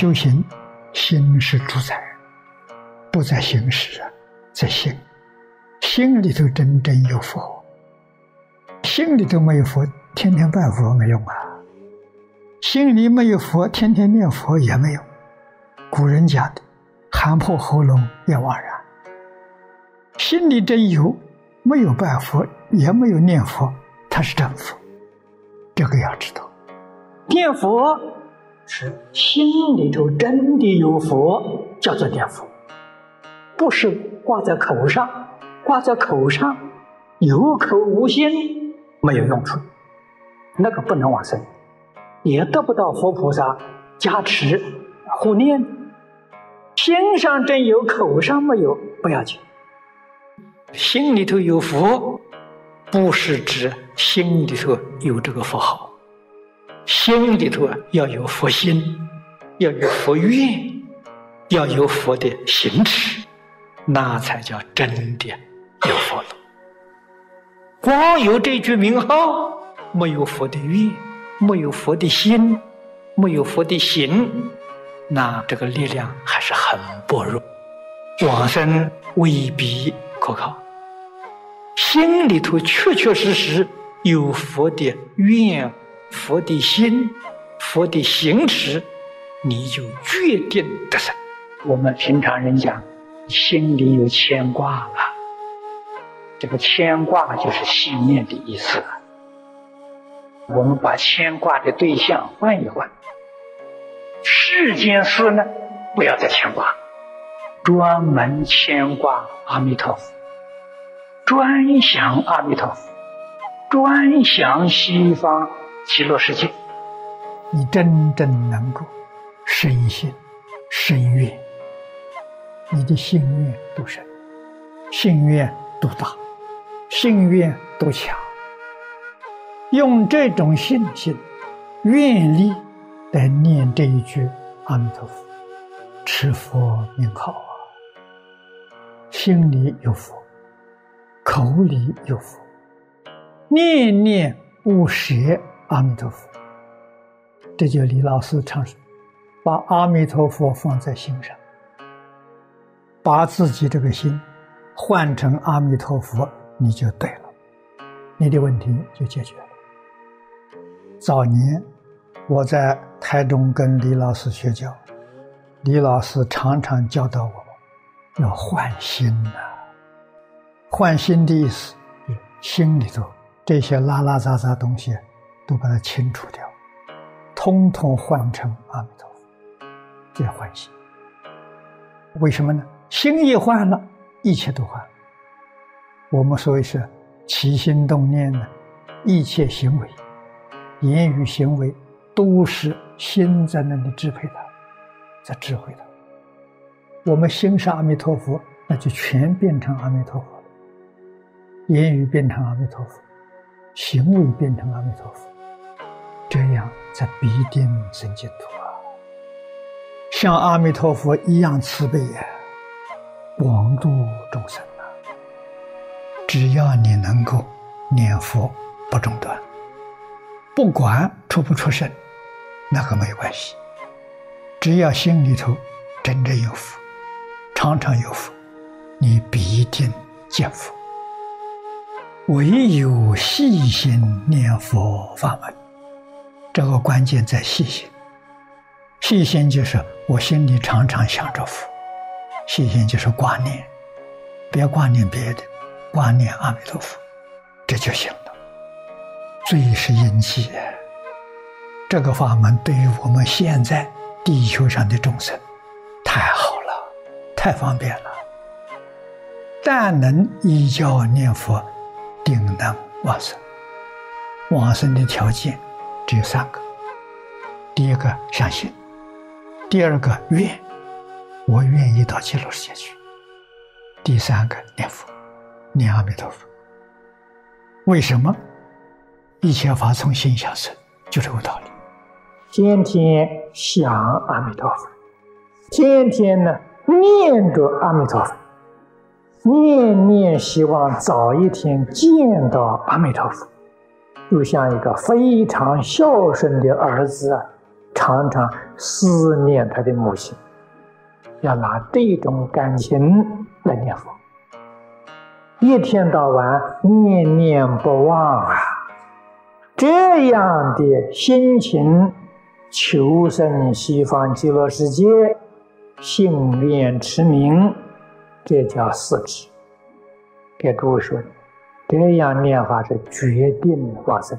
修行，心是主宰，不在形式啊，在心。心里头真正有佛，心里头没有佛，天天拜佛没用啊。心里没有佛，天天念佛也没用。古人讲的“喊破喉咙也枉然”。心里真有，没有拜佛，也没有念佛，他是真佛。这个要知道，念佛是心里头真的有佛，叫做念佛，不是挂在口上。挂在口上，有口无心，没有用处，那个不能往生，也得不到佛菩萨加持护念。心上真有，口上没有，不要紧。心里头有佛，不是指心里头有这个佛号，心里头啊要有佛心，要有佛愿，要有佛的行持，那才叫真的。有佛了，光有这句名号，没有佛的愿，没有佛的心，没有佛的行，那这个力量还是很薄弱，往生未必可靠。心里头确确实实有佛的愿、佛的心、佛的行持，你就决定得生。我们平常人讲，心里有牵挂了。这个牵挂就是信念的意思。我们把牵挂的对象换一换，世间事呢，不要再牵挂，专门牵挂阿弥陀佛，专想阿弥陀佛，专想西方极乐世界。你真正能够深信、深愿，你的心愿多深，心愿多大。心愿多强，用这种信心、愿力来念这一句阿弥陀佛，持佛名号啊，心里有佛，口里有佛，念念不舍阿弥陀佛。这就李老师常说：“把阿弥陀佛放在心上，把自己这个心换成阿弥陀佛。”你就对了，你的问题就解决了。早年我在台中跟李老师学教，李老师常常教导我要换心呐。换心的意思，心里头这些拉拉杂杂东西都把它清除掉，通通换成阿弥陀佛，这欢喜。为什么呢？心一换了，一切都换了。我们所谓是起心动念呢，一切行为、言语行为，都是心在那里支配它，在智慧它。我们心是阿弥陀佛，那就全变成阿弥陀佛了。言语变成阿弥陀佛，行为变成阿弥陀佛，这样才必定生净土啊！像阿弥陀佛一样慈悲呀，广度众生啊。只要你能够念佛不中断，不管出不出声，那个没关系。只要心里头真正有福，常常有福，你必定见福。唯有细心念佛法门，这个关键在细心。细心就是我心里常常想着佛，细心就是挂念，别挂念别的。挂念阿弥陀佛，这就行了。最是应气，这个法门对于我们现在地球上的众生太好了，太方便了。但能依教念佛，定能往生。往生的条件只有三个：第一个相信，第二个愿，我愿意到极乐世界去；第三个念佛。念阿弥陀佛，为什么？一切法从心想生？就这个道理。天天想阿弥陀佛，天天呢念着阿弥陀佛，念念希望早一天见到阿弥陀佛，就像一个非常孝顺的儿子，常常思念他的母亲，要拿这种感情来念佛，一天到晚念念不忘啊，这样的心情求生西方极乐世界，信念持名，这叫四智。给诸位说，这样念法是决定往生。